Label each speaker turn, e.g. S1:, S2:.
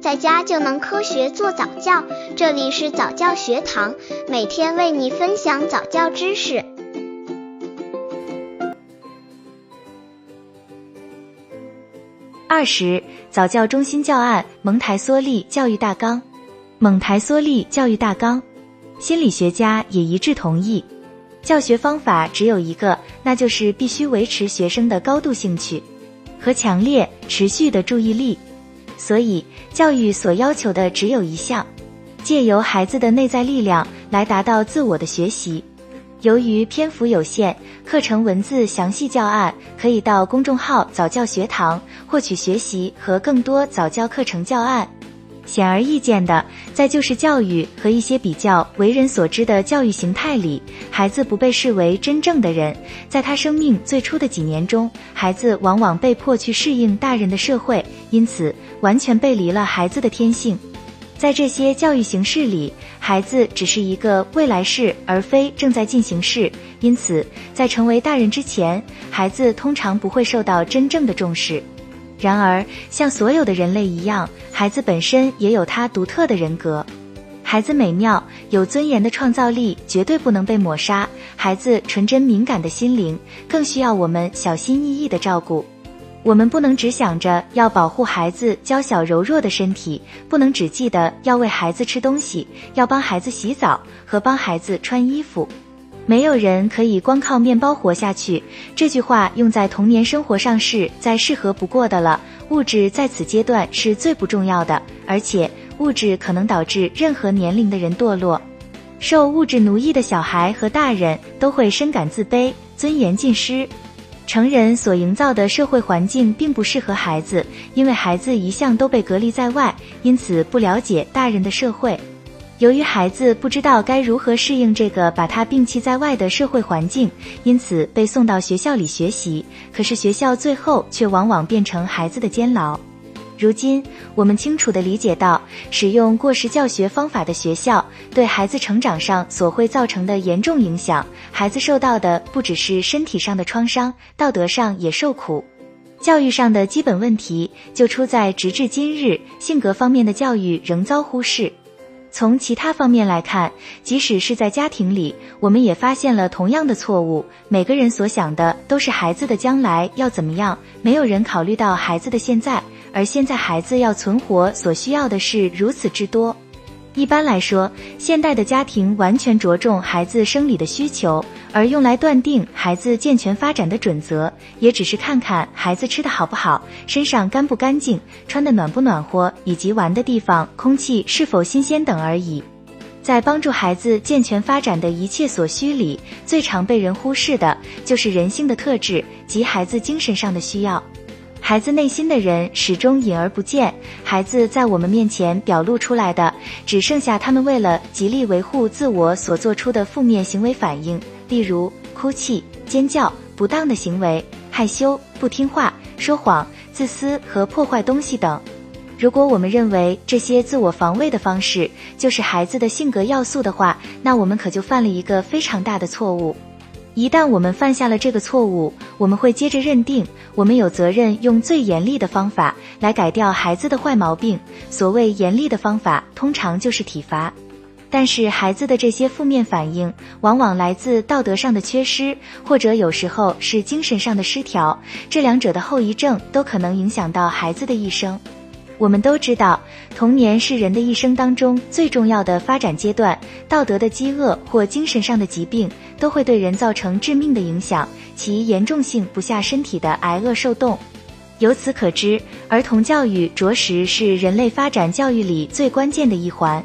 S1: 在家就能科学做早教。这里是早教学堂，每天为你分享早教知识。
S2: 二十早教中心教案蒙台梭利教育大纲，蒙台梭利教育大纲，心理学家也一致同意，教学方法只有一个，那就是必须维持学生的高度兴趣和强烈持续的注意力。所以，教育所要求的只有一项，借由孩子的内在力量来达到自我的学习。由于篇幅有限，课程文字详细教案可以到公众号早教学堂获取学习和更多早教课程教案。显而易见的，在就是教育和一些比较为人所知的教育形态里，孩子不被视为真正的人。在他生命最初的几年中，孩子往往被迫去适应大人的社会，因此完全背离了孩子的天性。在这些教育形式里，孩子只是一个未来式，而非正在进行式。因此，在成为大人之前，孩子通常不会受到真正的重视。然而，像所有的人类一样，孩子本身也有他独特的人格。孩子美妙、有尊严的创造力绝对不能被抹杀。孩子纯真敏感的心灵更需要我们小心翼翼的照顾。我们不能只想着要保护孩子娇小柔弱的身体，不能只记得要喂孩子吃东西，要帮孩子洗澡和帮孩子穿衣服。没有人可以光靠面包活下去。这句话用在童年生活上是再适合不过的了。物质在此阶段是最不重要的，而且物质可能导致任何年龄的人堕落。受物质奴役的小孩和大人都会深感自卑，尊严尽失。成人所营造的社会环境并不适合孩子，因为孩子一向都被隔离在外，因此不了解大人的社会。由于孩子不知道该如何适应这个把他摒弃在外的社会环境，因此被送到学校里学习。可是学校最后却往往变成孩子的监牢。如今，我们清楚地理解到，使用过时教学方法的学校对孩子成长上所会造成的严重影响。孩子受到的不只是身体上的创伤，道德上也受苦。教育上的基本问题就出在直至今日，性格方面的教育仍遭忽视。从其他方面来看，即使是在家庭里，我们也发现了同样的错误。每个人所想的都是孩子的将来要怎么样，没有人考虑到孩子的现在。而现在，孩子要存活所需要的是如此之多。一般来说，现代的家庭完全着重孩子生理的需求，而用来断定孩子健全发展的准则，也只是看看孩子吃的好不好，身上干不干净，穿的暖不暖和，以及玩的地方空气是否新鲜等而已。在帮助孩子健全发展的一切所需里，最常被人忽视的就是人性的特质及孩子精神上的需要。孩子内心的人始终隐而不见，孩子在我们面前表露出来的，只剩下他们为了极力维护自我所做出的负面行为反应，例如哭泣、尖叫、不当的行为、害羞、不听话、说谎、自私和破坏东西等。如果我们认为这些自我防卫的方式就是孩子的性格要素的话，那我们可就犯了一个非常大的错误。一旦我们犯下了这个错误，我们会接着认定我们有责任用最严厉的方法来改掉孩子的坏毛病。所谓严厉的方法，通常就是体罚。但是孩子的这些负面反应，往往来自道德上的缺失，或者有时候是精神上的失调。这两者的后遗症都可能影响到孩子的一生。我们都知道，童年是人的一生当中最重要的发展阶段。道德的饥饿或精神上的疾病都会对人造成致命的影响，其严重性不下身体的挨饿受冻。由此可知，儿童教育着实是人类发展教育里最关键的一环。